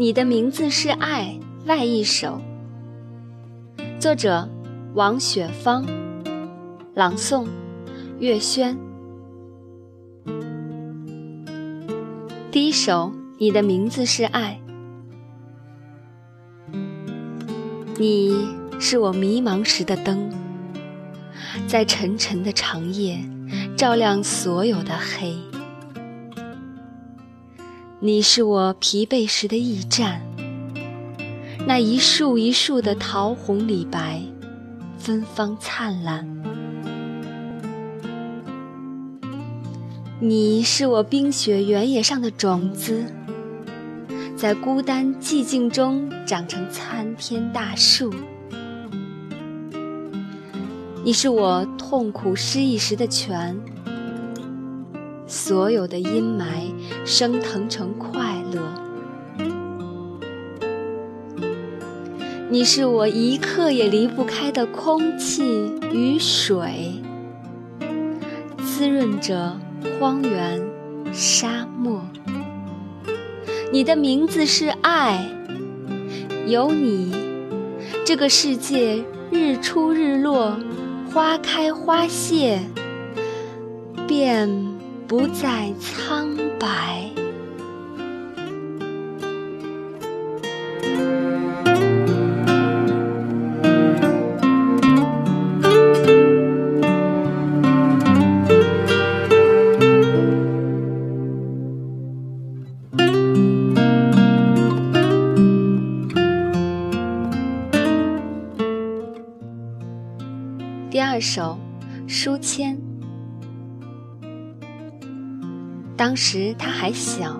你的名字是爱外一首，作者王雪芳，朗诵月轩。第一首，你的名字是爱，你是我迷茫时的灯，在沉沉的长夜照亮所有的黑。你是我疲惫时的驿站，那一树一树的桃红李白，芬芳灿烂。你是我冰雪原野上的种子，在孤单寂静中长成参天大树。你是我痛苦失意时的泉。所有的阴霾升腾成快乐，你是我一刻也离不开的空气与水，滋润着荒原沙漠。你的名字是爱，有你，这个世界日出日落，花开花谢，便。不再苍白。第二首，书签。当时他还小，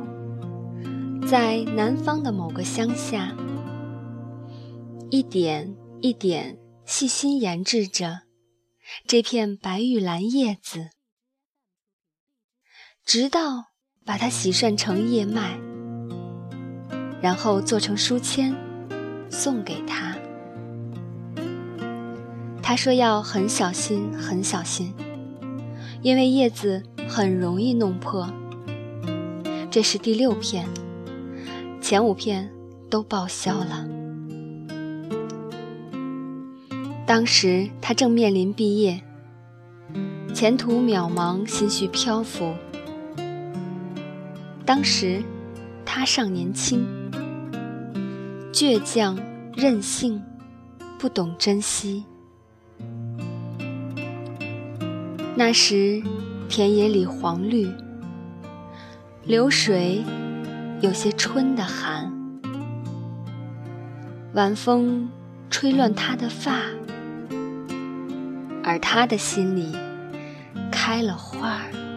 在南方的某个乡下，一点一点细心研制着这片白玉兰叶子，直到把它洗涮成叶脉，然后做成书签送给他。他说要很小心，很小心，因为叶子很容易弄破。这是第六片，前五片都报销了。当时他正面临毕业，前途渺茫，心绪漂浮。当时他尚年轻，倔强任性，不懂珍惜。那时田野里黄绿。流水有些春的寒，晚风吹乱他的发，而他的心里开了花儿。